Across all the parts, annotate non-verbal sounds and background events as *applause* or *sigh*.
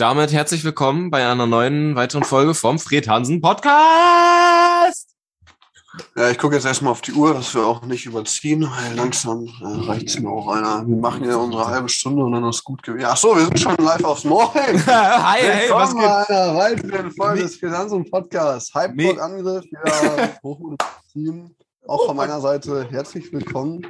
damit herzlich willkommen bei einer neuen weiteren Folge vom Fred Hansen Podcast. Ja, ich gucke jetzt erstmal auf die Uhr, dass wir auch nicht überziehen, weil langsam äh, reicht es mir auch einer. Wir machen ja unsere halbe Stunde und dann ist gut gewesen. Ach so, wir sind schon live aufs Morgen. *laughs* Hi, hey, was geht? einer weiteren Folge des Fred Hansen Podcasts. Hypeblock-Angriff, wieder hoch Team. Auch von meiner Seite herzlich willkommen.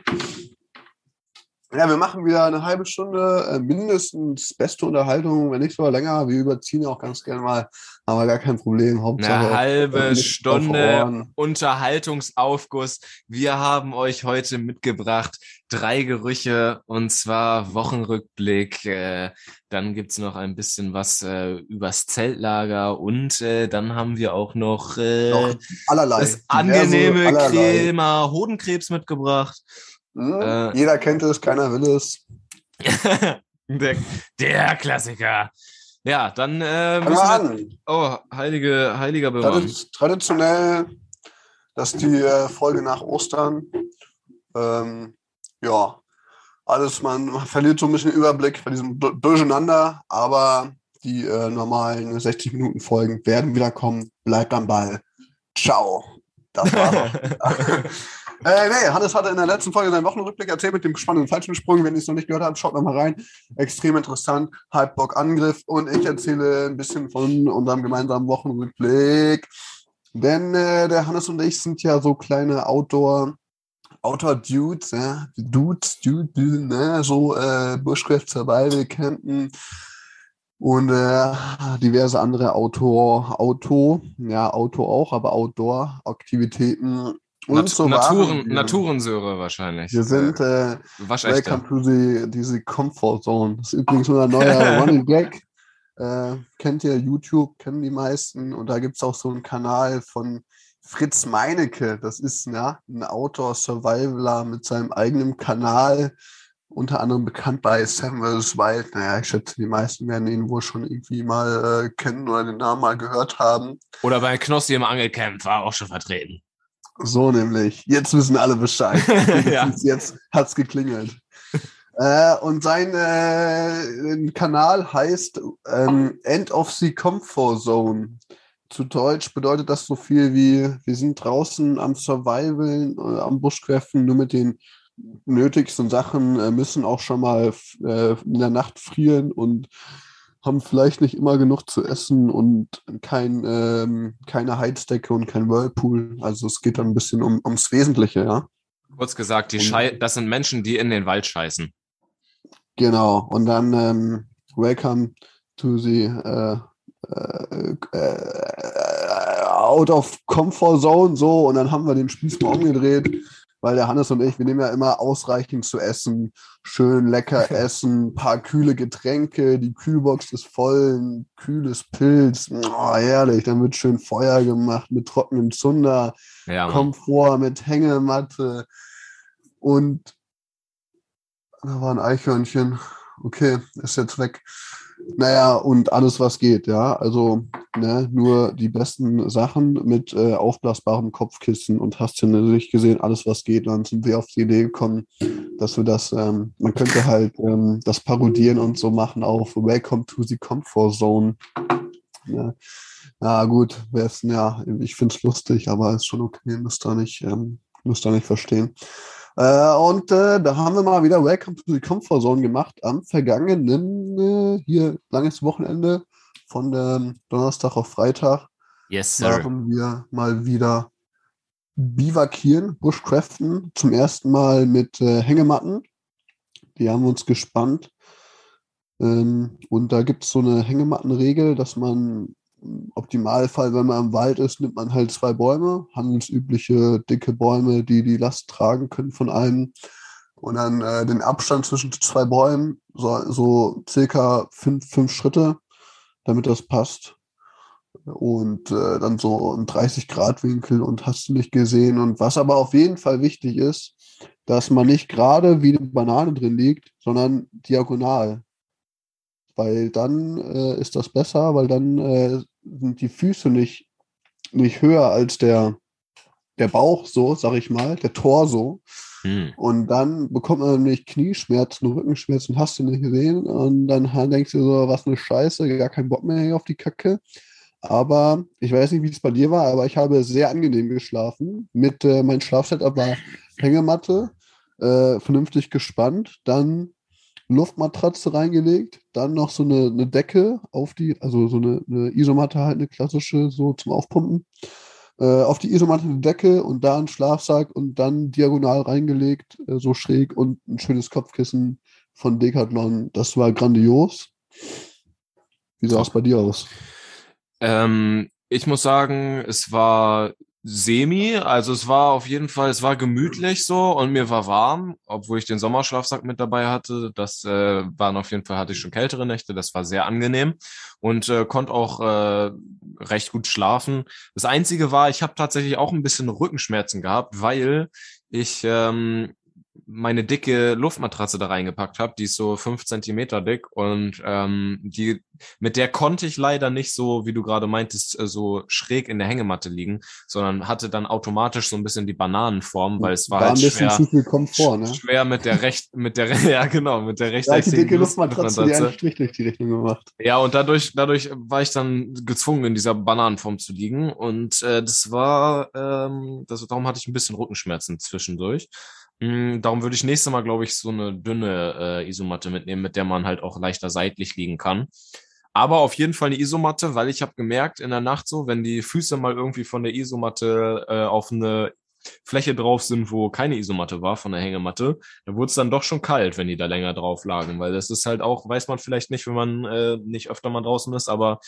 Ja, wir machen wieder eine halbe Stunde, äh, mindestens beste Unterhaltung, wenn nicht sogar länger. Wir überziehen auch ganz gerne mal, aber gar kein Problem. Hauptsache, eine halbe Stunde Unterhaltungsaufguss. Wir haben euch heute mitgebracht drei Gerüche und zwar Wochenrückblick. Äh, dann gibt's noch ein bisschen was äh, übers Zeltlager und äh, dann haben wir auch noch, äh, noch allerlei, das angenehme Crema Hodenkrebs mitgebracht. Hm? Äh, Jeder kennt es, keiner will es. *laughs* der, der, Klassiker. Ja, dann äh, wir an. Oh, heilige, heiliger Bewahr. Traditionell, dass die äh, Folge nach Ostern. Ähm, ja, alles, man, man, verliert so ein bisschen Überblick bei diesem Durcheinander, aber die äh, normalen 60 Minuten Folgen werden wieder kommen. Bleibt am Ball. Ciao. Das war's. *laughs* Äh, nee, Hannes hatte in der letzten Folge seinen Wochenrückblick erzählt mit dem spannenden Fallschirmsprung. Wenn ihr es noch nicht gehört habt, schaut noch mal rein. Extrem interessant. Hypebock Angriff. Und ich erzähle ein bisschen von unserem gemeinsamen Wochenrückblick. Denn äh, der Hannes und ich sind ja so kleine Outdoor- Outdoor-Dudes, ja, Dudes, Dudes, ne, so äh, Bushcraft Survival Campen und äh, diverse andere Outdoor, Auto, ja, Auto auch, aber Outdoor-Aktivitäten und Nat so Naturen, Naturensäure wahrscheinlich. Wir sind äh, Welcome to the, diese Comfort Zone. Das ist übrigens unser neuer *laughs* Running Gag. Äh, kennt ihr YouTube, kennen die meisten. Und da gibt es auch so einen Kanal von Fritz Meinecke. Das ist ja, ein Outdoor-Survivaler mit seinem eigenen Kanal. Unter anderem bekannt bei Seven vs. Wild. Naja, ich schätze, die meisten werden ihn wohl schon irgendwie mal äh, kennen oder den Namen mal gehört haben. Oder bei Knossi im Angelcamp war auch schon vertreten. So nämlich. Jetzt wissen alle Bescheid. *laughs* ja. Jetzt hat's geklingelt. äh, und sein äh, Kanal heißt ähm, End of the Comfort Zone. Zu Deutsch bedeutet das so viel wie, wir sind draußen am Survivalen, äh, am Bushcraften, nur mit den nötigsten Sachen, äh, müssen auch schon mal äh, in der Nacht frieren und haben vielleicht nicht immer genug zu essen und kein, ähm, keine Heizdecke und kein Whirlpool. Also es geht dann ein bisschen um, ums Wesentliche, ja. Kurz gesagt, die Schei das sind Menschen, die in den Wald scheißen. Genau. Und dann ähm, Welcome to the äh, äh, äh, out of comfort zone so und dann haben wir den Spieß mal umgedreht weil der Hannes und ich, wir nehmen ja immer ausreichend zu essen, schön lecker *laughs* essen, paar kühle Getränke, die Kühlbox ist voll, ein kühles Pilz, oh, herrlich, dann wird schön Feuer gemacht mit trockenem Zunder, ja, Komfort mit Hängematte und da war ein Eichhörnchen, okay, ist jetzt weg. Naja, und alles, was geht, ja. Also ne, nur die besten Sachen mit äh, aufblasbarem Kopfkissen und hast du nicht gesehen, alles, was geht. Dann sind wir auf die Idee gekommen, dass wir das, ähm, man könnte halt ähm, das parodieren und so machen auf Welcome to the Comfort Zone. Ja, ja gut, ja, ich finde es lustig, aber ist schon okay, müsst ihr nicht, ähm, müsst ihr nicht verstehen. Äh, und äh, da haben wir mal wieder Welcome to the Comfort Zone gemacht am vergangenen, äh, hier langes Wochenende von ähm, Donnerstag auf Freitag. Yes, sir. Da haben wir mal wieder Bivakieren, Bushcraften, zum ersten Mal mit äh, Hängematten. Die haben uns gespannt. Ähm, und da gibt es so eine Hängemattenregel, dass man Optimalfall, wenn man im Wald ist, nimmt man halt zwei Bäume, handelsübliche dicke Bäume, die die Last tragen können von einem. Und dann äh, den Abstand zwischen zwei Bäumen, so, so circa fünf, fünf Schritte, damit das passt. Und äh, dann so ein 30-Grad-Winkel und hast du nicht gesehen. Und was aber auf jeden Fall wichtig ist, dass man nicht gerade wie eine Banane drin liegt, sondern diagonal weil dann äh, ist das besser, weil dann äh, sind die Füße nicht, nicht höher als der, der Bauch so, sag ich mal, der Torso. Hm. Und dann bekommt man nämlich Knieschmerzen, Rückenschmerzen, hast du nicht gesehen. Und dann denkst du so, was eine Scheiße, gar keinen Bock mehr auf die Kacke. Aber ich weiß nicht, wie es bei dir war, aber ich habe sehr angenehm geschlafen. Mit äh, mein Schlafsetup war Hängematte, äh, vernünftig gespannt, dann Luftmatratze reingelegt, dann noch so eine, eine Decke auf die, also so eine, eine Isomatte halt, eine klassische, so zum Aufpumpen. Äh, auf die Isomatte eine Decke und da ein Schlafsack und dann diagonal reingelegt, äh, so schräg und ein schönes Kopfkissen von Decathlon. Das war grandios. Wie sah es bei dir aus? Ähm, ich muss sagen, es war semi, also es war auf jeden Fall, es war gemütlich so und mir war warm, obwohl ich den Sommerschlafsack mit dabei hatte. Das äh, waren auf jeden Fall, hatte ich schon kältere Nächte, das war sehr angenehm und äh, konnte auch äh, recht gut schlafen. Das Einzige war, ich habe tatsächlich auch ein bisschen Rückenschmerzen gehabt, weil ich ähm, meine dicke Luftmatratze da reingepackt habe. Die ist so fünf Zentimeter dick und ähm, die mit der konnte ich leider nicht so, wie du gerade meintest, äh, so schräg in der Hängematte liegen, sondern hatte dann automatisch so ein bisschen die Bananenform, weil es war, war halt ein schwer, Komfort, ne? schwer mit der recht, mit der *laughs* ja genau mit der rechteckigen ja, dicke Luftmatratze, die einen Strich durch die Richtung gemacht. Ja und dadurch dadurch war ich dann gezwungen in dieser Bananenform zu liegen und äh, das war ähm, das darum hatte ich ein bisschen Rückenschmerzen zwischendurch. Mm, darum würde ich nächstes Mal, glaube ich, so eine dünne äh, Isomatte mitnehmen, mit der man halt auch leichter seitlich liegen kann. Aber auf jeden Fall eine Isomatte, weil ich habe gemerkt in der Nacht so, wenn die Füße mal irgendwie von der Isomatte äh, auf eine Fläche drauf sind, wo keine Isomatte war von der Hängematte, dann wurde es dann doch schon kalt, wenn die da länger drauf lagen, weil das ist halt auch, weiß man vielleicht nicht, wenn man äh, nicht öfter mal draußen ist, aber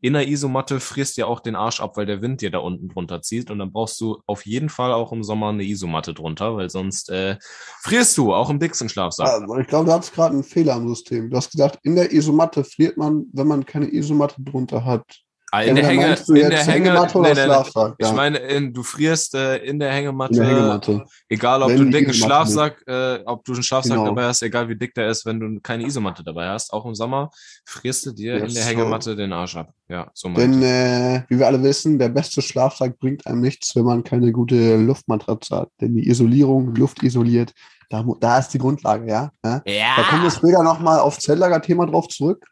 in der Isomatte frisst ja auch den Arsch ab, weil der Wind dir da unten drunter zieht. Und dann brauchst du auf jeden Fall auch im Sommer eine Isomatte drunter, weil sonst äh, frierst du, auch im dicksten Schlafsack. Ja, ich glaube, du hast gerade einen Fehler im System. Du hast gesagt, in der Isomatte friert man, wenn man keine Isomatte drunter hat. Ah, in, der Hänge, in der Hängematte nee, nee, nee. Ich meine, in, du frierst äh, in der Hängematte, in der Hängematte. egal ob wenn du einen dicken Schlafsack, äh, ob du einen Schlafsack genau. dabei hast, egal wie dick der ist, wenn du keine Isomatte dabei hast, auch im Sommer, frierst du dir yes, in der Hängematte so. den Arsch ab. Ja, so Denn, äh, wie wir alle wissen, der beste Schlafsack bringt einem nichts, wenn man keine gute Luftmatratze hat. Denn die Isolierung, Luft isoliert, da, da ist die Grundlage, ja. ja? ja. Da kommen wir später nochmal auf Zelllager-Thema drauf zurück.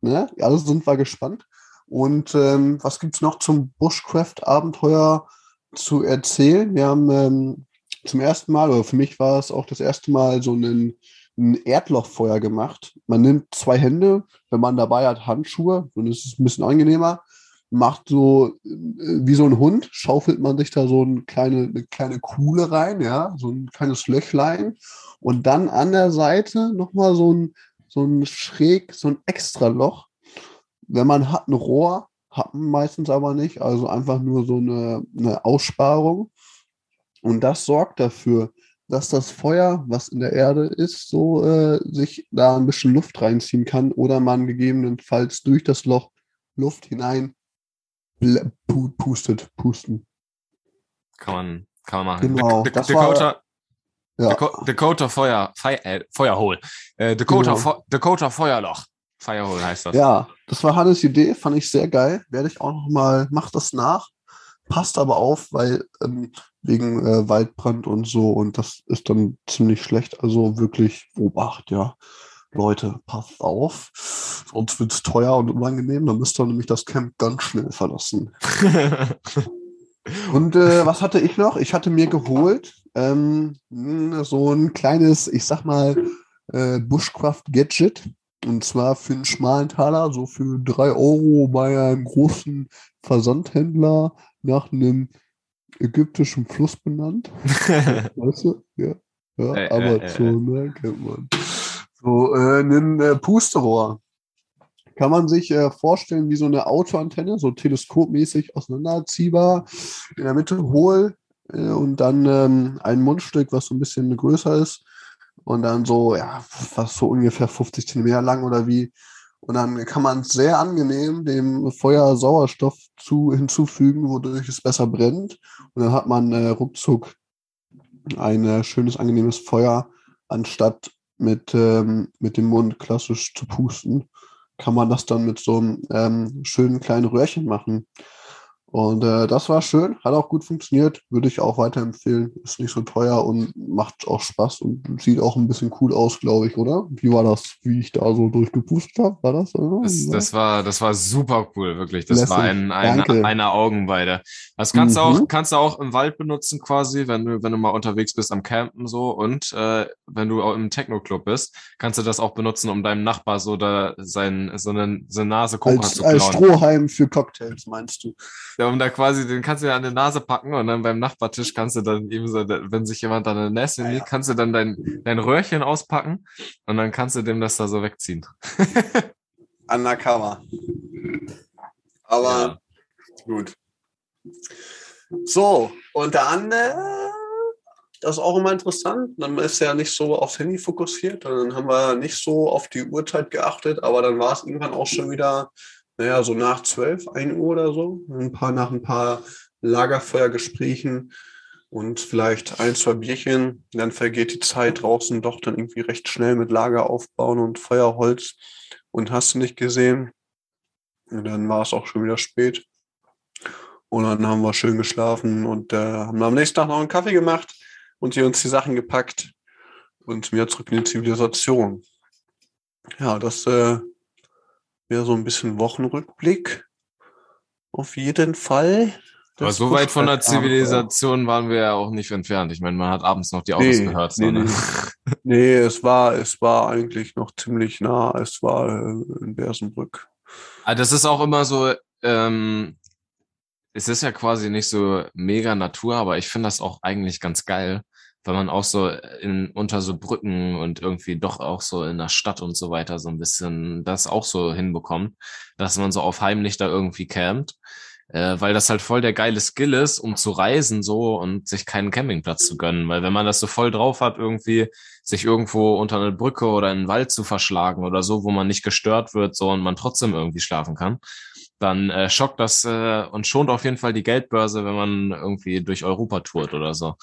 Ne? Also sind wir gespannt. Und ähm, was gibt es noch zum Bushcraft-Abenteuer zu erzählen? Wir haben ähm, zum ersten Mal, oder für mich war es auch das erste Mal, so einen, ein Erdlochfeuer gemacht. Man nimmt zwei Hände, wenn man dabei hat Handschuhe, ist es ein bisschen angenehmer. Macht so äh, wie so ein Hund, schaufelt man sich da so eine kleine, eine kleine Kuhle rein, ja, so ein kleines Löchlein. Und dann an der Seite nochmal so ein, so ein schräg, so ein extra Loch, wenn man hat ein Rohr, hat man meistens aber nicht, also einfach nur so eine, eine Aussparung. Und das sorgt dafür, dass das Feuer, was in der Erde ist, so äh, sich da ein bisschen Luft reinziehen kann oder man gegebenenfalls durch das Loch Luft hinein pustet, pusten. Kann man, kann man machen. Genau, das Dakota, war, ja. Dakota Feuer, Feuer, äh, Feuerhol. Äh, Dakota, genau. Dakota Feuerloch. Firehole heißt das. Ja, das war Hannes Idee, fand ich sehr geil. Werde ich auch noch mal, mach das nach. Passt aber auf, weil ähm, wegen äh, Waldbrand und so und das ist dann ziemlich schlecht. Also wirklich Obacht, ja. Leute, passt auf, sonst wird es teuer und unangenehm. Dann müsst ihr nämlich das Camp ganz schnell verlassen. *laughs* und äh, was hatte ich noch? Ich hatte mir geholt ähm, so ein kleines, ich sag mal, äh, Bushcraft-Gadget. Und zwar für einen schmalen Taler, so für drei Euro bei einem großen Versandhändler nach einem ägyptischen Fluss benannt. *laughs* weißt du? Ja. Ja, äh, Amazon, äh, äh. ne, kennt man. So, äh, ein äh, Pusterohr. Kann man sich äh, vorstellen wie so eine Autoantenne, so teleskopmäßig auseinanderziehbar, in der Mitte hohl äh, und dann ähm, ein Mundstück, was so ein bisschen größer ist und dann so, ja, fast so ungefähr 50 Zentimeter lang oder wie. Und dann kann man sehr angenehm dem Feuer Sauerstoff zu, hinzufügen, wodurch es besser brennt. Und dann hat man äh, ruckzuck ein äh, schönes, angenehmes Feuer, anstatt mit, ähm, mit dem Mund klassisch zu pusten, kann man das dann mit so einem ähm, schönen kleinen Röhrchen machen. Und äh, das war schön, hat auch gut funktioniert, würde ich auch weiterempfehlen. Ist nicht so teuer und macht auch Spaß und sieht auch ein bisschen cool aus, glaube ich, oder? Wie war das, wie ich da so durchgepustet habe? War das? Das, das, war, das war super cool, wirklich. Das Lässig. war ein, ein, eine Augenweide. Das kannst mhm. du auch, kannst du auch im Wald benutzen, quasi, wenn du, wenn du mal unterwegs bist am Campen so und äh, wenn du auch im Techno-Club bist, kannst du das auch benutzen, um deinem Nachbar so da sein, so eine, so eine Nase Coca zu klauen. Als Strohhalm für Cocktails, meinst du? Ja, um da quasi, den kannst du ja an die Nase packen und dann beim Nachbartisch kannst du dann eben so, wenn sich jemand an der Nässe liegt, kannst du dann dein, dein Röhrchen auspacken und dann kannst du dem das da so wegziehen. *laughs* Undercover. Aber ja. gut. So, und dann, äh, das ist auch immer interessant. Dann ist ja nicht so aufs Handy fokussiert. Dann haben wir nicht so auf die Uhrzeit geachtet, aber dann war es irgendwann auch schon wieder naja, so nach zwölf, ein Uhr oder so, ein paar nach ein paar Lagerfeuergesprächen und vielleicht ein, zwei Bierchen. Dann vergeht die Zeit draußen doch dann irgendwie recht schnell mit Lager aufbauen und Feuerholz und hast du nicht gesehen. Und dann war es auch schon wieder spät. Und dann haben wir schön geschlafen und äh, haben am nächsten Tag noch einen Kaffee gemacht und hier uns die Sachen gepackt und wieder zurück in die Zivilisation. Ja, das äh, wäre so ein bisschen Wochenrückblick. Auf jeden Fall. Das Aber so weit von der Zivilisation waren wir ja auch nicht entfernt. Ich meine, man hat abends noch die Autos nee, gehört. Nee, nee. nee, es war, es war eigentlich noch ziemlich nah. Es war äh, in Bersenbrück. Also das ist auch immer so, ähm, es ist ja quasi nicht so mega Natur, aber ich finde das auch eigentlich ganz geil, weil man auch so in, unter so Brücken und irgendwie doch auch so in der Stadt und so weiter so ein bisschen das auch so hinbekommt, dass man so auf heimlich da irgendwie campt, äh, weil das halt voll der geile Skill ist, um zu reisen so und sich keinen Campingplatz zu gönnen, weil wenn man das so voll drauf hat, irgendwie sich irgendwo unter eine Brücke oder in den Wald zu verschlagen oder so, wo man nicht gestört wird so und man trotzdem irgendwie schlafen kann, dann äh, schockt das äh, und schont auf jeden Fall die Geldbörse, wenn man irgendwie durch Europa tourt oder so.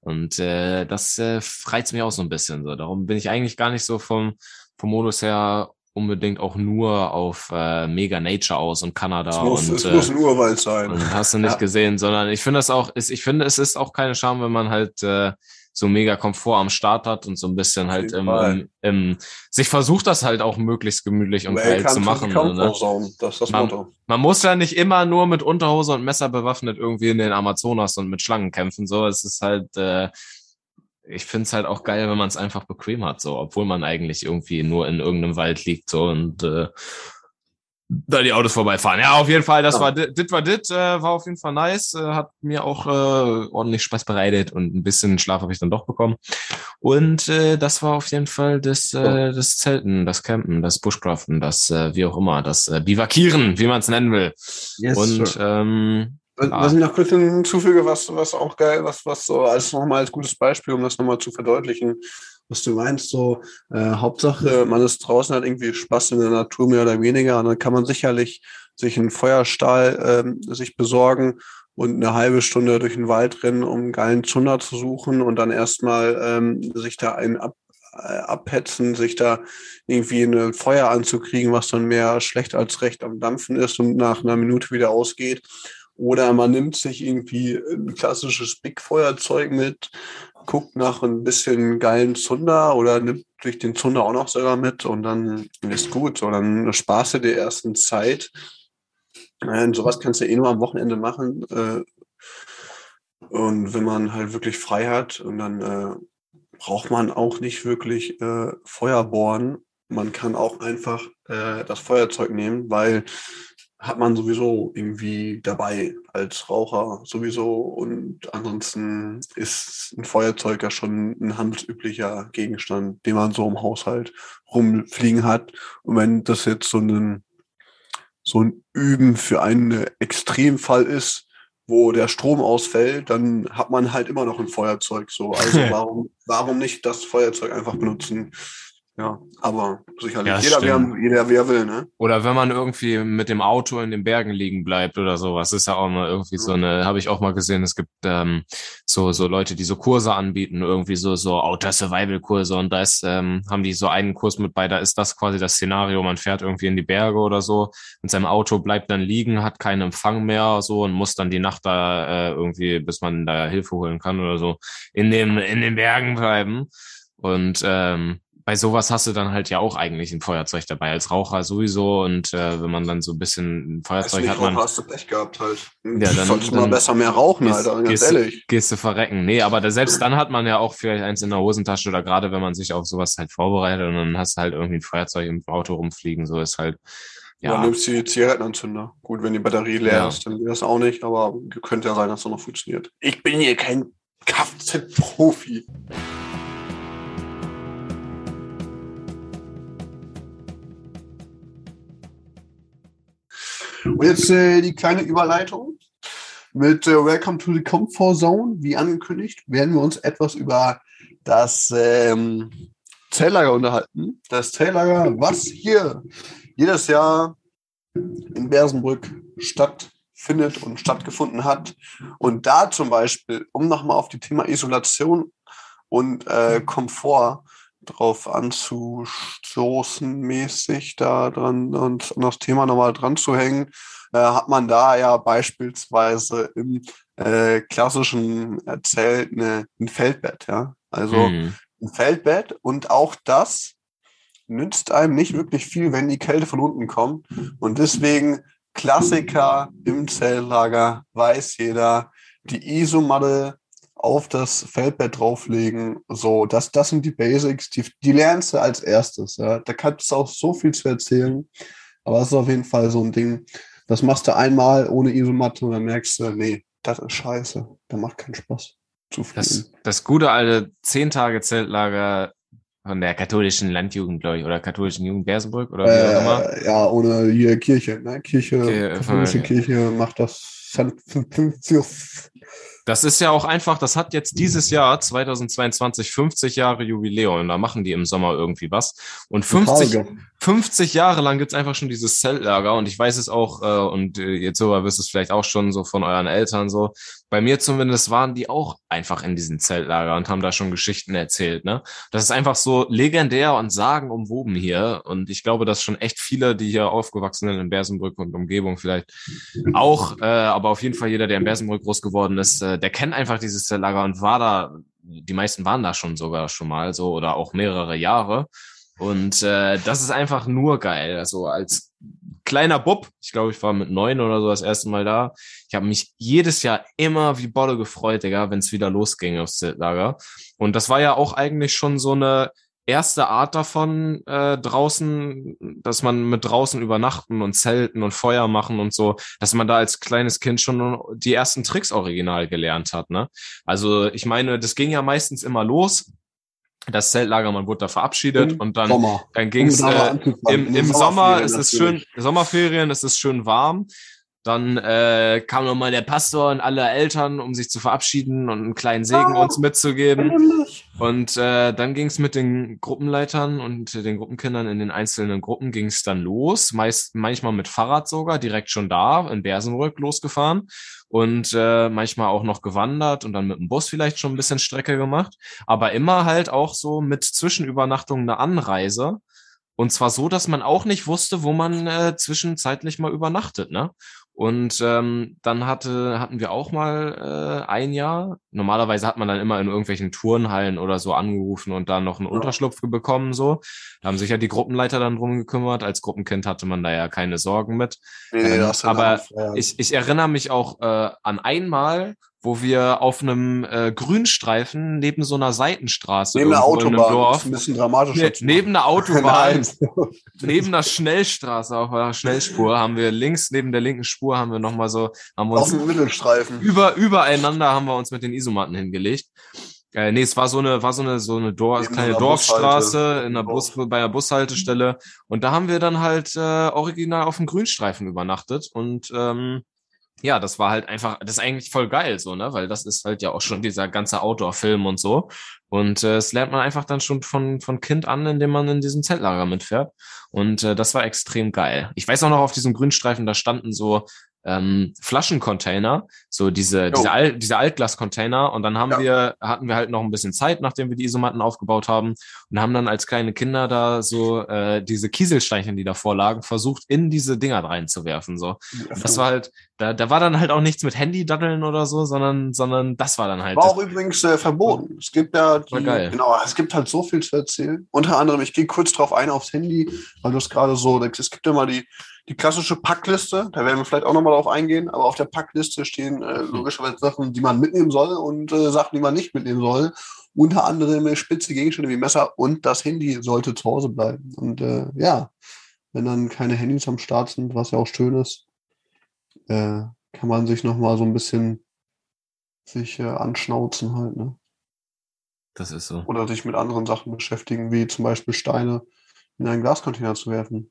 Und äh, das äh, reizt mich auch so ein bisschen. So. Darum bin ich eigentlich gar nicht so vom, vom Modus her unbedingt auch nur auf äh, Mega Nature aus und Kanada. Es muss, und, es äh, muss ein Urwald sein. Hast du nicht ja. gesehen, sondern ich finde das auch, ist, ich finde, es ist auch keine Scham, wenn man halt äh, so mega Komfort am Start hat und so ein bisschen halt im, im, im, sich versucht das halt auch möglichst gemütlich und geil zu machen. Ne? Das das man. Man muss ja nicht immer nur mit Unterhose und Messer bewaffnet irgendwie in den Amazonas und mit Schlangen kämpfen. So, es ist halt, äh, ich finde es halt auch geil, wenn man es einfach bequem hat, so, obwohl man eigentlich irgendwie nur in irgendeinem Wald liegt so und äh, da die Autos vorbeifahren. Ja, auf jeden Fall, das ja. war dit war dit, äh, war auf jeden Fall nice, äh, hat mir auch äh, ordentlich Spaß bereitet und ein bisschen Schlaf habe ich dann doch bekommen. Und äh, das war auf jeden Fall das, äh, das Zelten, das Campen, das Bushcraften, das äh, wie auch immer, das äh, Bivakieren, wie man es nennen will. Yes, und sure. ähm, was ich noch kurz hinzufüge, was, was auch geil, was, was so als nochmal als gutes Beispiel, um das nochmal zu verdeutlichen, was du meinst, so äh, Hauptsache, man ist draußen, hat irgendwie Spaß in der Natur mehr oder weniger und dann kann man sicherlich sich einen Feuerstahl ähm, sich besorgen und eine halbe Stunde durch den Wald rennen, um einen geilen Zunder zu suchen und dann erstmal ähm, sich da einen ab, äh, abhetzen, sich da irgendwie ein Feuer anzukriegen, was dann mehr schlecht als recht am Dampfen ist und nach einer Minute wieder ausgeht. Oder man nimmt sich irgendwie ein klassisches Big-Feuerzeug mit, guckt nach ein bisschen geilen Zunder oder nimmt durch den Zunder auch noch selber mit und dann ist gut. Und dann sparst du dir erst eine Zeit. Und sowas kannst du eh nur am Wochenende machen. Äh, und wenn man halt wirklich frei hat und dann äh, braucht man auch nicht wirklich äh, Feuer bohren. Man kann auch einfach das Feuerzeug nehmen, weil hat man sowieso irgendwie dabei als Raucher sowieso und ansonsten ist ein Feuerzeug ja schon ein handelsüblicher Gegenstand, den man so im Haushalt rumfliegen hat. Und wenn das jetzt so ein, so ein Üben für einen Extremfall ist, wo der Strom ausfällt, dann hat man halt immer noch ein Feuerzeug. So, also *laughs* warum, warum nicht das Feuerzeug einfach benutzen? Ja, aber sicherlich. Ja, jeder, wer, jeder, wer will, ne? Oder wenn man irgendwie mit dem Auto in den Bergen liegen bleibt oder sowas, ist ja auch mal irgendwie so eine, habe ich auch mal gesehen, es gibt ähm, so so Leute, die so Kurse anbieten, irgendwie so so Outer Survival Kurse und da ist, ähm, haben die so einen Kurs mit bei, da ist das quasi das Szenario, man fährt irgendwie in die Berge oder so, mit seinem Auto bleibt dann liegen, hat keinen Empfang mehr so und muss dann die Nacht da äh, irgendwie, bis man da Hilfe holen kann oder so, in dem in den Bergen bleiben. Und ähm, bei sowas hast du dann halt ja auch eigentlich ein Feuerzeug dabei, als Raucher sowieso. Und äh, wenn man dann so ein bisschen ein Feuerzeug hat, man. hast du Pech gehabt halt. Ja, dann, Solltest mal besser mehr rauchen, gehst, Alter, ganz gehst, ehrlich. Gehst du verrecken. Nee, aber da, selbst dann hat man ja auch vielleicht eins in der Hosentasche oder gerade wenn man sich auf sowas halt vorbereitet und dann hast du halt irgendwie ein Feuerzeug im Auto rumfliegen, so ist halt. Ja. Dann nimmst du die Zigarettenanzünder. Gut, wenn die Batterie leer ja. ist, dann geht das auch nicht, aber könnte ja sein, dass es noch funktioniert. Ich bin hier kein Kfz-Profi. Und jetzt äh, die kleine Überleitung mit äh, Welcome to the Comfort Zone. Wie angekündigt, werden wir uns etwas über das ähm, Zelllager unterhalten. Das Zelllager, was hier jedes Jahr in Bersenbrück stattfindet und stattgefunden hat. Und da zum Beispiel, um nochmal auf die Thema Isolation und äh, Komfort drauf anzustoßen, mäßig da dran und an das Thema nochmal dran zu hängen, äh, hat man da ja beispielsweise im äh, klassischen Zelt eine, ein Feldbett, ja. Also mhm. ein Feldbett und auch das nützt einem nicht wirklich viel, wenn die Kälte von unten kommt. Und deswegen Klassiker im Zeltlager, weiß jeder, die Isomatte auf das Feldbett drauflegen. So, das, das sind die Basics, die, die lernst du als erstes. Ja. Da kannst du auch so viel zu erzählen. Aber es ist auf jeden Fall so ein Ding, das machst du einmal ohne Isomatte und dann merkst du, nee, das ist scheiße. Da macht keinen Spaß. Zu das, das gute alte zehn Tage Zeltlager von der katholischen Landjugend, glaube ich, oder katholischen Jugend Bersenbrück oder wie äh, auch immer. Ja, ohne hier Kirche, ne? Kirche, okay, katholische Kirche macht das das ist ja auch einfach, das hat jetzt dieses Jahr 2022 50 Jahre Jubiläum und da machen die im Sommer irgendwie was. Und 50, 50 Jahre lang gibt's einfach schon dieses Zeltlager und ich weiß es auch, äh, und äh, jetzt sogar wisst es vielleicht auch schon so von euren Eltern so. Bei mir zumindest waren die auch einfach in diesem Zeltlager und haben da schon Geschichten erzählt. Ne? Das ist einfach so legendär und sagenumwoben hier. Und ich glaube, dass schon echt viele, die hier aufgewachsen sind in Bersenbrück und Umgebung vielleicht auch, äh, aber auf jeden Fall jeder, der in Bersenbrück groß geworden ist, äh, der kennt einfach dieses Zeltlager und war da, die meisten waren da schon sogar schon mal so oder auch mehrere Jahre. Und äh, das ist einfach nur geil. Also als kleiner Bub, ich glaube, ich war mit neun oder so das erste Mal da. Ich habe mich jedes Jahr immer wie Bolle gefreut, Digga, wenn es wieder losging aufs Zeltlager. Und das war ja auch eigentlich schon so eine erste Art davon äh, draußen, dass man mit draußen übernachten und zelten und Feuer machen und so, dass man da als kleines Kind schon die ersten Tricks original gelernt hat. Ne? Also ich meine, das ging ja meistens immer los. Das Zeltlager, man wurde da verabschiedet Im und dann, dann ging es äh, im, im Sommer ist es schön, Sommerferien ist es schön warm dann äh, kam nochmal der Pastor und alle Eltern, um sich zu verabschieden und einen kleinen Segen oh, uns mitzugeben. Und äh, dann ging es mit den Gruppenleitern und den Gruppenkindern in den einzelnen Gruppen ging es dann los. Meist, manchmal mit Fahrrad sogar, direkt schon da, in Bersenrück losgefahren. Und äh, manchmal auch noch gewandert und dann mit dem Bus vielleicht schon ein bisschen Strecke gemacht. Aber immer halt auch so mit Zwischenübernachtung eine Anreise. Und zwar so, dass man auch nicht wusste, wo man äh, zwischenzeitlich mal übernachtet, ne? Und ähm, dann hatte, hatten wir auch mal äh, ein Jahr. Normalerweise hat man dann immer in irgendwelchen Turnhallen oder so angerufen und da noch einen ja. Unterschlupf bekommen. So, da haben sich ja die Gruppenleiter dann drum gekümmert. Als Gruppenkind hatte man da ja keine Sorgen mit. Nee, ähm, aber ich, ich erinnere mich auch äh, an einmal, wo wir auf einem äh, Grünstreifen neben so einer Seitenstraße neben einer Autobahn. Dorf, ein bisschen dramatisch ne, neben einer Autobahn. *laughs* Neben einer Schnellstraße auf einer Schnellspur haben wir links neben der linken Spur haben wir noch mal so haben wir uns auf dem Mittelstreifen. über übereinander haben wir uns mit den Isomatten hingelegt. Äh, nee, es war so eine, war so eine, so eine Dorf, kleine Dorfstraße in der Bus, bei einer Bushaltestelle. Und da haben wir dann halt äh, original auf dem Grünstreifen übernachtet. Und ähm, ja, das war halt einfach, das ist eigentlich voll geil so, ne? Weil das ist halt ja auch schon dieser ganze Outdoor-Film und so. Und äh, das lernt man einfach dann schon von, von Kind an, indem man in diesem Zeltlager mitfährt. Und äh, das war extrem geil. Ich weiß auch noch, auf diesem Grünstreifen, da standen so ähm, Flaschencontainer, so diese, diese, Al diese Altglas-Container. Und dann haben ja. wir, hatten wir halt noch ein bisschen Zeit, nachdem wir die Isomatten aufgebaut haben und haben dann als kleine Kinder da so äh, diese Kieselsteinchen, die davor lagen, versucht, in diese Dinger reinzuwerfen. So. Ja, das war halt, da, da war dann halt auch nichts mit Handy-Daddeln oder so, sondern, sondern das war dann halt. War auch übrigens äh, verboten. Es gibt ja die, genau, es gibt halt so viel zu erzählen. Unter anderem, ich gehe kurz drauf ein aufs Handy, weil du es gerade so, es gibt ja mal die die klassische Packliste, da werden wir vielleicht auch nochmal drauf eingehen, aber auf der Packliste stehen äh, hm. logischerweise Sachen, die man mitnehmen soll und äh, Sachen, die man nicht mitnehmen soll. Unter anderem spitze Gegenstände wie Messer und das Handy sollte zu Hause bleiben. Und äh, ja, wenn dann keine Handys am Start sind, was ja auch schön ist, äh, kann man sich nochmal so ein bisschen sich äh, anschnauzen halt, ne? Das ist so. Oder sich mit anderen Sachen beschäftigen, wie zum Beispiel Steine in einen Glascontainer zu werfen.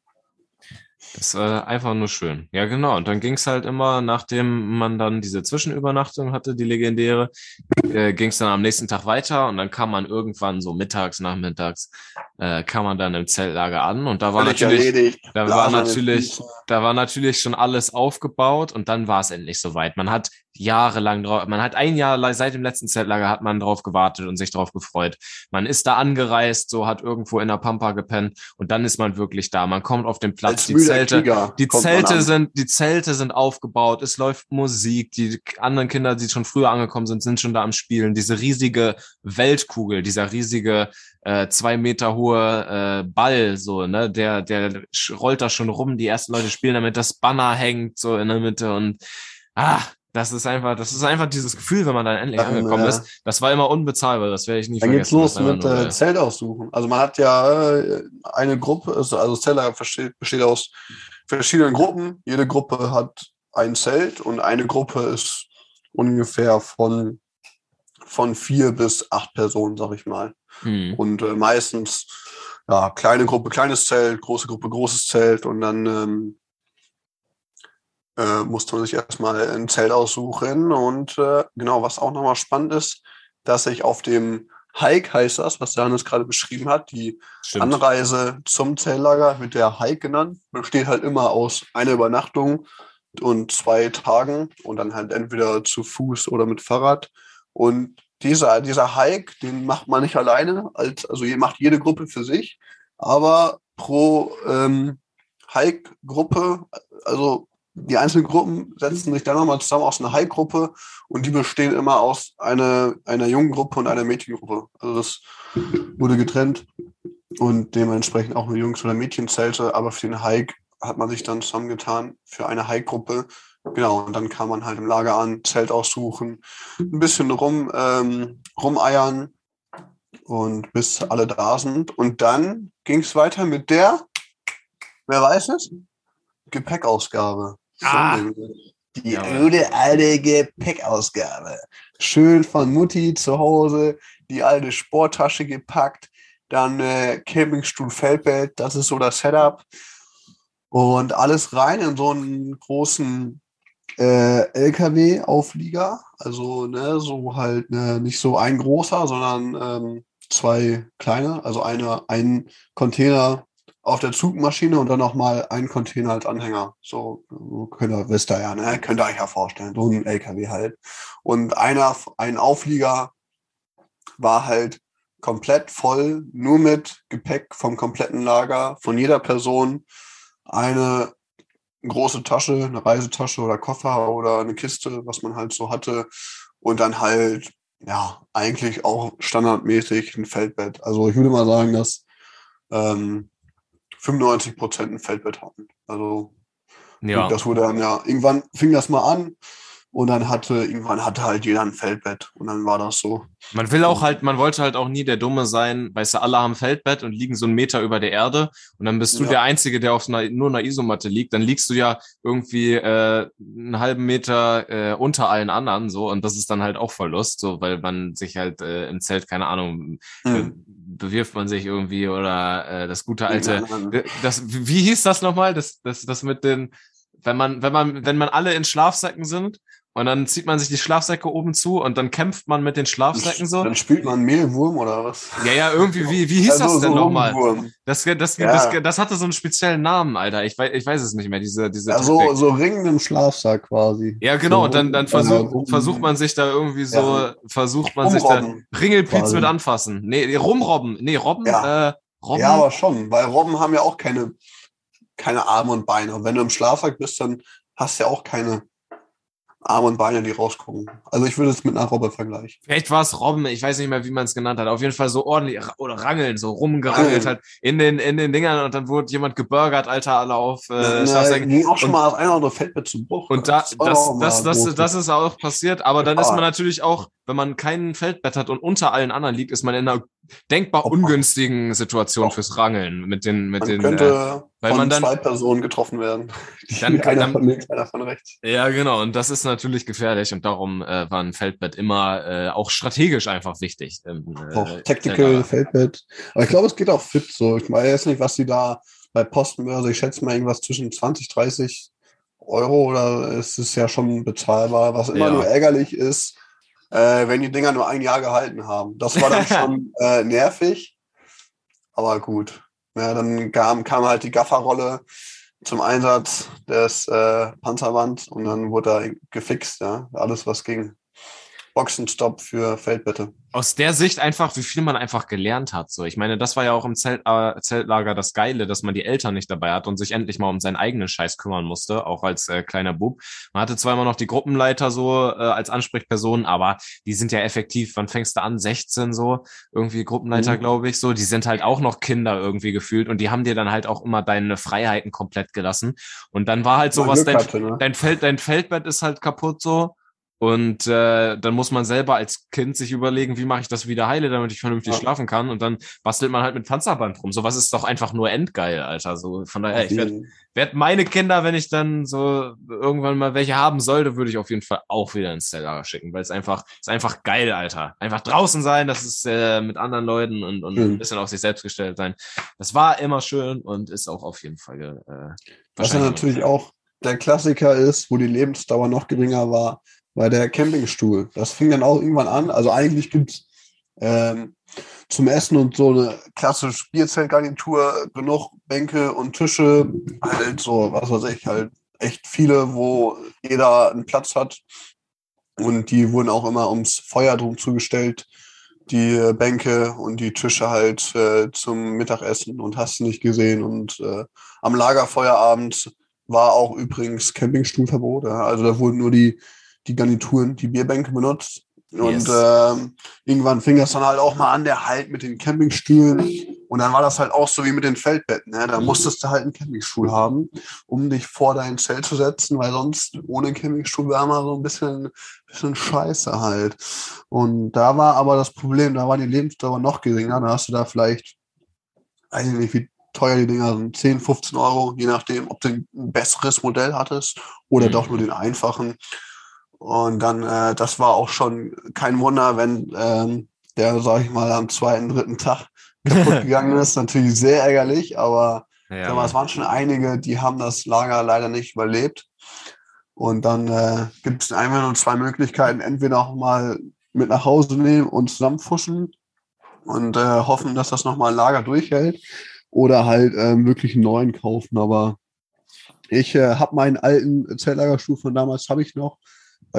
Das war einfach nur schön. Ja, genau. Und dann ging es halt immer, nachdem man dann diese Zwischenübernachtung hatte, die legendäre, äh, ging es dann am nächsten Tag weiter und dann kam man irgendwann so mittags, nachmittags, äh, kam man dann im Zeltlager an und da war Völlig natürlich, erledigt. da war natürlich, da war natürlich schon alles aufgebaut und dann war es endlich soweit. Man hat jahrelang drauf, man hat ein Jahr seit dem letzten Zeltlager hat man drauf gewartet und sich drauf gefreut. Man ist da angereist, so hat irgendwo in der Pampa gepennt und dann ist man wirklich da. Man kommt auf den Platz, die Zelte, die Zelte sind, die Zelte sind aufgebaut, es läuft Musik, die anderen Kinder, die schon früher angekommen sind, sind schon da am Spielen. Diese riesige Weltkugel, dieser riesige äh, zwei Meter hohe äh, Ball, so, ne, der, der rollt da schon rum, die ersten Leute spielen damit, das Banner hängt so in der Mitte und ah, das ist einfach, das ist einfach dieses Gefühl, wenn man dann endlich dann, angekommen äh, ist. Das war immer unbezahlbar, das werde ich nie dann vergessen. Dann geht's los mit äh, Zelt aussuchen. Also man hat ja äh, eine Gruppe, also, also Zeller besteht, besteht aus verschiedenen Gruppen. Jede Gruppe hat ein Zelt und eine Gruppe ist ungefähr von, von vier bis acht Personen, sag ich mal. Hm. Und äh, meistens, ja, kleine Gruppe, kleines Zelt, große Gruppe, großes Zelt und dann ähm, äh, musste man sich erstmal ein Zelt aussuchen. Und äh, genau, was auch nochmal spannend ist, dass ich auf dem Hike heißt das, was Johannes gerade beschrieben hat, die Stimmt. Anreise zum Zeltlager wird der Hike genannt, besteht halt immer aus einer Übernachtung und zwei Tagen und dann halt entweder zu Fuß oder mit Fahrrad. Und dieser, dieser Hike, den macht man nicht alleine, als, also macht jede Gruppe für sich, aber pro ähm, Hike-Gruppe, also die einzelnen Gruppen setzen sich dann nochmal zusammen aus einer High-Gruppe und die bestehen immer aus einer, einer jungen Gruppe und einer Mädchengruppe. Also das wurde getrennt und dementsprechend auch nur Jungs- oder Mädchenzelte, aber für den Hike hat man sich dann zusammengetan für eine Hike-Gruppe. Genau, und dann kam man halt im Lager an, Zelt aussuchen, ein bisschen rum, ähm, rumeiern und bis alle da sind. Und dann ging es weiter mit der, wer weiß es? Gepäckausgabe. Ah, die ja, alte Gepäckausgabe. Schön von Mutti zu Hause, die alte Sporttasche gepackt, dann äh, Campingstuhl Feldbett, das ist so das Setup. Und alles rein in so einen großen äh, LKW-Auflieger. Also ne, so halt ne, nicht so ein großer, sondern ähm, zwei kleine. Also eine, ein Container auf der Zugmaschine und dann nochmal ein Container als Anhänger. So könnt ihr, wisst ihr ja, ne? Könnt ihr euch ja vorstellen. So ein LKW halt. Und einer, ein Auflieger war halt komplett voll, nur mit Gepäck vom kompletten Lager, von jeder Person. Eine große Tasche, eine Reisetasche oder Koffer oder eine Kiste, was man halt so hatte. Und dann halt, ja, eigentlich auch standardmäßig ein Feldbett. Also ich würde mal sagen, dass ähm, 95 Prozent ein Feldbett hatten. Also ja. das wurde dann ja, irgendwann fing das mal an und dann hatte, irgendwann hatte halt jeder ein Feldbett und dann war das so. Man will auch halt, man wollte halt auch nie der Dumme sein, weißt du, alle haben Feldbett und liegen so einen Meter über der Erde und dann bist du ja. der Einzige, der auf einer, nur einer Isomatte liegt, dann liegst du ja irgendwie äh, einen halben Meter äh, unter allen anderen so und das ist dann halt auch Verlust, so weil man sich halt äh, im Zelt, keine Ahnung, mhm bewirft man sich irgendwie oder äh, das gute alte, das, wie hieß das nochmal? Das, das, das mit den, wenn man, wenn man, wenn man alle in Schlafsäcken sind und dann zieht man sich die Schlafsäcke oben zu und dann kämpft man mit den Schlafsäcken so. Dann spielt man Mehlwurm oder was? Ja, ja, irgendwie, wie, wie hieß ja, das denn so nochmal? Das, das, ja. das, das, hatte so einen speziellen Namen, Alter. Ich weiß, ich weiß es nicht mehr, diese, diese. Ja, so, so ringen im Schlafsack quasi. Ja, genau, so, und dann, dann versucht, versucht man sich da irgendwie so, ja. versucht man rumrobben, sich da Ringelpiez mit anfassen. Nee, rumrobben. Nee, Robben, ja. äh, Robben. Ja, aber schon, weil Robben haben ja auch keine, keine Arme und Beine. Und wenn du im Schlafsack bist, dann hast du ja auch keine Arme und Beine, die rausgucken. Also ich würde es mit einer Robbe vergleichen. Vielleicht war es Robben, ich weiß nicht mehr, wie man es genannt hat. Auf jeden Fall so ordentlich oder rangeln, so rumgerangelt halt in den, in den Dingern und dann wurde jemand gebürgert, Alter, alle auf. Äh, Na, ging auch schon und, mal das eine oder andere Feldbett zu Bruch. Und da, das, das, das, das, das ist auch passiert, aber dann ist man natürlich auch wenn man kein Feldbett hat und unter allen anderen liegt, ist man in einer denkbar ungünstigen Situation fürs Rangeln mit den mit man den könnte äh, weil von man dann zwei Personen getroffen werden. *laughs* Dann einer dann, von links, einer von rechts. Ja, genau, und das ist natürlich gefährlich und darum äh, war ein Feldbett immer äh, auch strategisch einfach wichtig. Ähm, auch Tactical Feldbett. Aber ich glaube, es geht auch fit so. Ich weiß nicht, was die da bei Postenbörse, ich schätze mal irgendwas zwischen 20, 30 Euro oder es ist ja schon bezahlbar, was immer ja. nur ärgerlich ist, äh, wenn die Dinger nur ein Jahr gehalten haben. Das war dann *laughs* schon äh, nervig, aber gut. Ja, dann kam, kam halt die Gafferrolle zum Einsatz des äh, Panzerband und dann wurde er gefixt, ja, alles was ging. Boxenstopp für Feldbette. Aus der Sicht einfach, wie viel man einfach gelernt hat. So, ich meine, das war ja auch im Zelt, äh, Zeltlager das Geile, dass man die Eltern nicht dabei hat und sich endlich mal um seinen eigenen Scheiß kümmern musste, auch als äh, kleiner Bub. Man hatte zwar immer noch die Gruppenleiter so äh, als Ansprechpersonen, aber die sind ja effektiv. Wann fängst du an? 16 so irgendwie Gruppenleiter, mhm. glaube ich. So, die sind halt auch noch Kinder irgendwie gefühlt und die haben dir dann halt auch immer deine Freiheiten komplett gelassen. Und dann war halt sowas, dein, hatte, ne? dein Feld, dein Feldbett ist halt kaputt so und äh, dann muss man selber als Kind sich überlegen, wie mache ich das wieder heile, damit ich vernünftig ja. schlafen kann. Und dann bastelt man halt mit Panzerband rum. Sowas ist doch einfach nur endgeil, Alter. So von daher, ich werde werd meine Kinder, wenn ich dann so irgendwann mal welche haben sollte, würde ich auf jeden Fall auch wieder ins Stellar schicken, weil es einfach ist einfach geil, Alter. Einfach draußen sein, das ist äh, mit anderen Leuten und, und mhm. ein bisschen auf sich selbst gestellt sein. Das war immer schön und ist auch auf jeden Fall. Äh, Was ja natürlich auch der Klassiker ist, wo die Lebensdauer noch geringer war, bei der Campingstuhl. Das fing dann auch irgendwann an. Also eigentlich gibt's ähm, zum Essen und so eine klassische Spielzeltgarnitur genug Bänke und Tische, halt so, was weiß ich, halt echt viele, wo jeder einen Platz hat. Und die wurden auch immer ums Feuer drum zugestellt, die Bänke und die Tische halt äh, zum Mittagessen und hast du nicht gesehen. Und äh, am Lagerfeuerabend war auch übrigens Campingstuhlverbot. Ja? Also da wurden nur die die Garnituren, die Bierbänke benutzt. Und yes. ähm, irgendwann fing das dann halt auch mal an, der Halt mit den Campingstühlen. Und dann war das halt auch so wie mit den Feldbetten. Ne? Da musstest du halt einen Campingstuhl haben, um dich vor dein Zelt zu setzen, weil sonst ohne Campingstuhl wäre mal so ein bisschen, bisschen scheiße halt. Und da war aber das Problem, da war die Lebensdauer noch geringer. Da hast du da vielleicht, weiß ich nicht, wie teuer die Dinger sind, 10, 15 Euro, je nachdem, ob du ein besseres Modell hattest oder mhm. doch nur den einfachen. Und dann, äh, das war auch schon kein Wunder, wenn ähm, der, sag ich mal, am zweiten, dritten Tag *laughs* kaputt gegangen ist. Natürlich sehr ärgerlich, aber ja, mal, es waren schon einige, die haben das Lager leider nicht überlebt. Und dann äh, gibt es einmal nur zwei Möglichkeiten. Entweder auch mal mit nach Hause nehmen und zusammenfuschen und äh, hoffen, dass das nochmal ein Lager durchhält. Oder halt äh, wirklich einen neuen kaufen. Aber ich äh, habe meinen alten Zelllagerstuhl von damals, habe ich noch.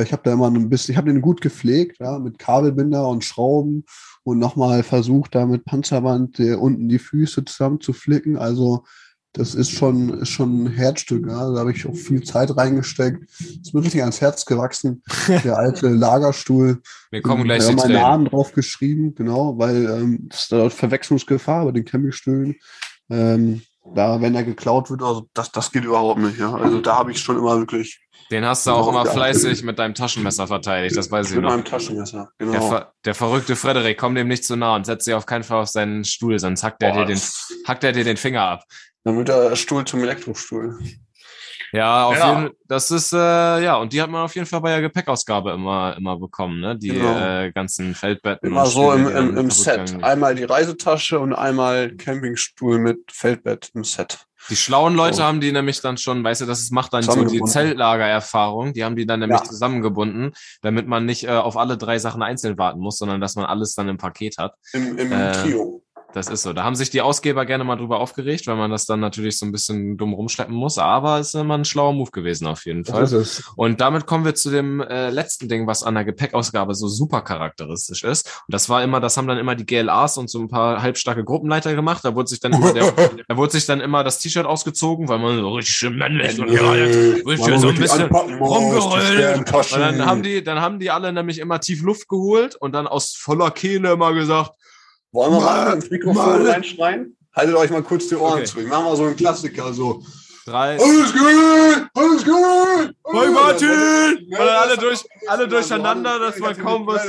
Ich habe da immer ein bisschen, ich habe den gut gepflegt, ja, mit Kabelbinder und Schrauben und nochmal versucht, da mit Panzerband äh, unten die Füße zusammen zu flicken. Also das ist schon, ist schon ein Herzstück. Ja. Da habe ich auch viel Zeit reingesteckt. Ist mir richtig ans Herz gewachsen. *laughs* Der alte Lagerstuhl. Wir kommen gleich Ich habe meinen Namen drauf geschrieben, genau, weil ähm, das ist da Verwechslungsgefahr bei den Campingstühlen. Ähm, da, wenn er geklaut wird, also das, das geht überhaupt nicht. Ja. Also da habe ich schon immer wirklich den hast du auch immer fleißig mit deinem Taschenmesser verteidigt, das weiß ich mit noch. Mit meinem Taschenmesser, genau. Der, ver der, verrückte Frederik, komm dem nicht zu nah und setz dich auf keinen Fall auf seinen Stuhl, sonst hackt er, dir den, hackt er dir den Finger ab. Dann wird der Stuhl zum Elektrostuhl. Ja, auf ja. jeden das ist, äh, ja, und die hat man auf jeden Fall bei der Gepäckausgabe immer, immer bekommen, ne? Die genau. äh, ganzen Feldbetten. Immer so im, im, im Set. Einmal die Reisetasche und einmal Campingstuhl mit Feldbett im Set. Die schlauen Leute oh. haben die nämlich dann schon, weißt du, das macht dann so die Zeltlagererfahrung, die haben die dann nämlich ja. zusammengebunden, damit man nicht äh, auf alle drei Sachen einzeln warten muss, sondern dass man alles dann im Paket hat. Im, im äh, Trio. Das ist so. Da haben sich die Ausgeber gerne mal drüber aufgeregt, weil man das dann natürlich so ein bisschen dumm rumschleppen muss. Aber es ist immer ein schlauer Move gewesen auf jeden Fall. Und damit kommen wir zu dem äh, letzten Ding, was an der Gepäckausgabe so super charakteristisch ist. Und das war immer, das haben dann immer die GLAs und so ein paar halbstarke Gruppenleiter gemacht. Da wurde sich dann immer der, *laughs* da wurde sich dann immer das T-Shirt ausgezogen, weil man so richtig männlich und wird hier so ein bisschen rumgerollt. Und dann haben die, dann haben die alle nämlich immer tief Luft geholt und dann aus voller Kehle immer gesagt, wollen wir mal ins Mikrofon reinschreien? Haltet euch mal kurz die Ohren okay. zu. Ich mach mal so einen Klassiker, so. Drei. Alles gut! Alles gut! Hey Martin! Und dann alle, durch, alle durcheinander, dass man kaum was.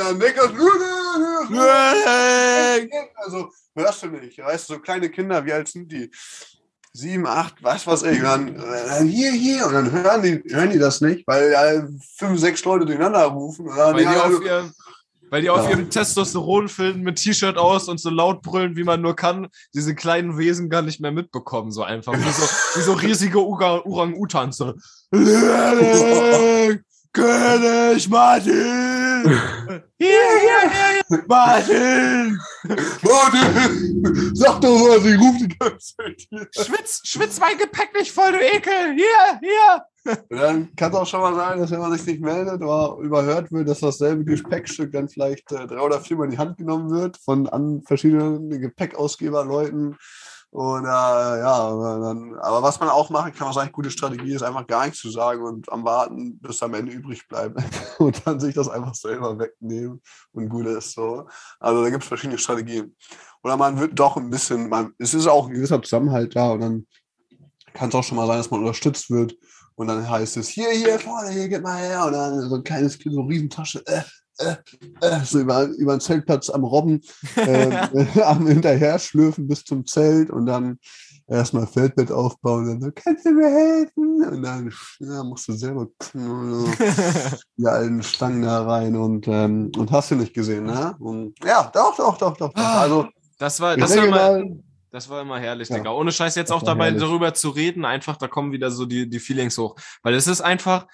Also, hörst du nicht? Weißt du, so kleine Kinder, wie alt sind die? Sieben, acht, was weiß ich. Und dann, dann hier, hier. Und dann hören die, hören die das nicht, weil ja, fünf, sechs Leute durcheinander rufen. Und dann weil die, die auf ihr weil die auf ja. ihrem Testosteronfilm mit T-Shirt aus und so laut brüllen, wie man nur kann, diese kleinen Wesen gar nicht mehr mitbekommen, so einfach. Wie so, *laughs* wie so riesige Orang-Utans. So. *laughs* König Martin! Hier, hier, hier, Martin! Martin! Sag doch was, ich ruf die ganze Zeit hier. Schwitz, schwitz mein Gepäck nicht voll, du Ekel! Hier, hier! dann kann es auch schon mal sein, dass wenn man sich nicht meldet oder überhört wird, dass dasselbe Gepäckstück dann vielleicht äh, drei oder viermal in die Hand genommen wird von an verschiedenen Gepäckausgeberleuten. Und äh, ja, dann, aber was man auch machen kann, was eigentlich gute Strategie ist, einfach gar nichts zu sagen und am Warten, bis am Ende übrig bleibt *laughs* und dann sich das einfach selber wegnehmen und gut ist so. Also da gibt es verschiedene Strategien. Oder man wird doch ein bisschen, man, es ist auch ein gewisser Zusammenhalt da und dann kann es auch schon mal sein, dass man unterstützt wird und dann heißt es, hier, hier vorne, hier, geht mal her. Und dann so ein kleines Kind, so eine Riesentasche, äh, äh, äh, so über, über den Zeltplatz am Robben, äh, *laughs* *laughs* am hinterher schlürfen bis zum Zelt und dann erstmal Feldbett aufbauen und dann so, kannst du mir helfen? Und dann ja, musst du selber *laughs* die alten Stangen da rein und, ähm, und hast du nicht gesehen, ne? Und ja, doch, doch, doch, doch. Ah, also, das war, das war mal, das war immer herrlich, ja. Digga. Ohne Scheiß jetzt das auch dabei herrlich. darüber zu reden, einfach, da kommen wieder so die, die Feelings hoch. Weil es ist einfach,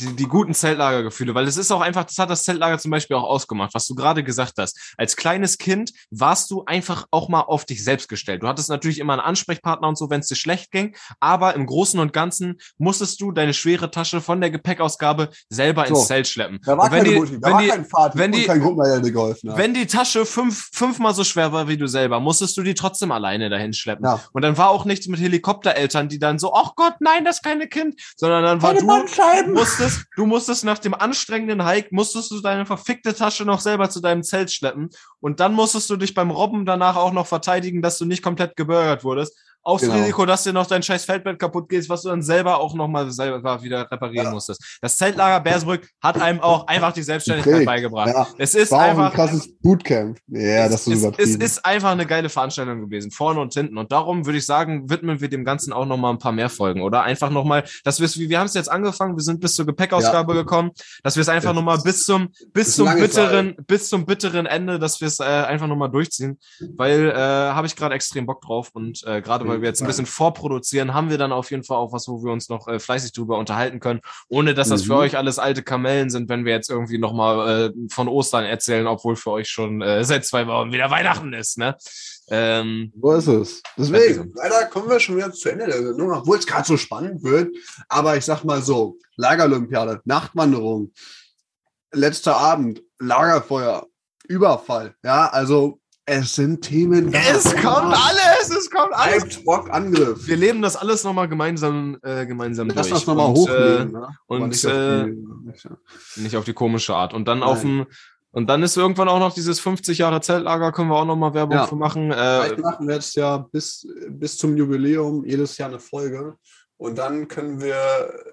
die, die guten Zeltlagergefühle, weil es ist auch einfach, das hat das Zeltlager zum Beispiel auch ausgemacht, was du gerade gesagt hast. Als kleines Kind warst du einfach auch mal auf dich selbst gestellt. Du hattest natürlich immer einen Ansprechpartner und so, wenn es dir schlecht ging, aber im Großen und Ganzen musstest du deine schwere Tasche von der Gepäckausgabe selber so, ins Zelt schleppen. Da war, wenn keine die, Mutti, da war die, kein Vater wenn die, kein Gruppenleiter geholfen hat. Wenn die Tasche fünf, fünfmal so schwer war wie du selber, musstest du die trotzdem alleine dahin schleppen. Ja. Und dann war auch nichts mit Helikoptereltern, die dann so, ach Gott, nein, das kleine Kind, sondern dann war Keine du musstest, *laughs* du musstest nach dem anstrengenden Hike musstest du deine verfickte Tasche noch selber zu deinem Zelt schleppen. Und dann musstest du dich beim Robben danach auch noch verteidigen, dass du nicht komplett gebürgert wurdest aufs genau. Risiko, dass dir noch dein scheiß Feldbett kaputt geht, was du dann selber auch nochmal selber wieder reparieren ja. musstest. Das Zeltlager Bersbrück hat einem auch einfach die Selbstständigkeit Krieg. beigebracht. Ja. Es ist War einfach ein krasses Bootcamp. Ja, es, das ist. Es ist einfach eine geile Veranstaltung gewesen, vorne und hinten. Und darum würde ich sagen, widmen wir dem Ganzen auch nochmal ein paar mehr Folgen, oder? Einfach nochmal, dass wir es, wir haben es jetzt angefangen, wir sind bis zur Gepäckausgabe ja. gekommen, dass wir es einfach nochmal bis zum, bis zum bitteren, Fall. bis zum bitteren Ende, dass wir es äh, einfach nochmal durchziehen, weil äh, habe ich gerade extrem Bock drauf und äh, gerade weil wir jetzt ein bisschen vorproduzieren, haben wir dann auf jeden Fall auch was, wo wir uns noch äh, fleißig drüber unterhalten können, ohne dass das mhm. für euch alles alte Kamellen sind, wenn wir jetzt irgendwie nochmal äh, von Ostern erzählen, obwohl für euch schon äh, seit zwei Wochen wieder Weihnachten ist, ne? Ähm, so ist es. Deswegen, leider kommen wir schon wieder zu Ende der Sendung, obwohl es gerade so spannend wird. Aber ich sag mal so, Lagerolympiade, Nachtwanderung, letzter Abend, Lagerfeuer, Überfall. Ja, also es sind Themen. Es kommt alles, es kommt alles. Bock, Angriff. Wir leben das alles nochmal gemeinsam, äh, gemeinsam Lass durch. das nochmal hochleben. Äh, ne? Und nicht, äh, auf die, nicht auf die komische Art. Und dann Nein. auf dem, und dann ist irgendwann auch noch dieses 50 Jahre Zeltlager, können wir auch nochmal Werbung ja. für machen. Äh, Vielleicht machen wir jetzt ja bis, bis zum Jubiläum jedes Jahr eine Folge. Und dann können wir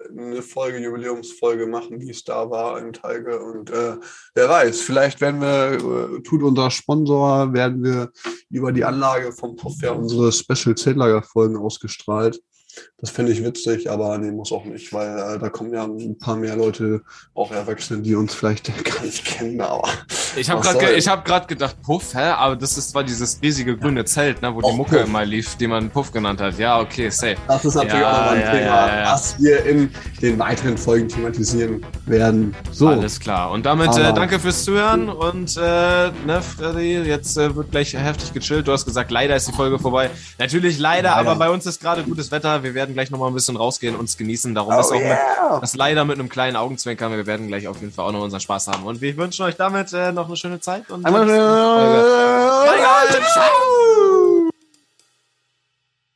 eine Folge, Jubiläumsfolge machen, wie es da war in Teige. Und äh, wer weiß, vielleicht werden wir, äh, tut unser Sponsor, werden wir über die Anlage vom Puff ja unsere Special Zeltlager-Folgen ausgestrahlt. Das finde ich witzig, aber nee, muss auch nicht, weil äh, da kommen ja ein paar mehr Leute, auch Erwachsene, die uns vielleicht *laughs* gar nicht kennen, aber. Ich habe gerade ge hab gedacht, Puff, hä? Aber das ist zwar dieses riesige grüne Zelt, ne, wo auch die Mucke Puff. immer lief, die man Puff genannt hat. Ja, okay, safe. Das ist natürlich ja, auch nochmal ein ja, Thema, ja, was wir in den weiteren Folgen thematisieren werden. So. Alles klar. Und damit äh, danke fürs Zuhören und äh, ne, Freddy, jetzt äh, wird gleich heftig gechillt. Du hast gesagt, leider ist die Folge vorbei. Natürlich leider, leider. aber bei uns ist gerade gutes Wetter. Wir werden gleich nochmal ein bisschen rausgehen und es genießen. Darum oh, ist auch yeah. mit, das leider mit einem kleinen Augenzwinkern. Wir werden gleich auf jeden Fall auch noch unseren Spaß haben. Und wir wünschen euch damit äh, noch eine schöne Zeit und Einmal, *laughs* Ciao.